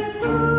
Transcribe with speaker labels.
Speaker 1: Christmas.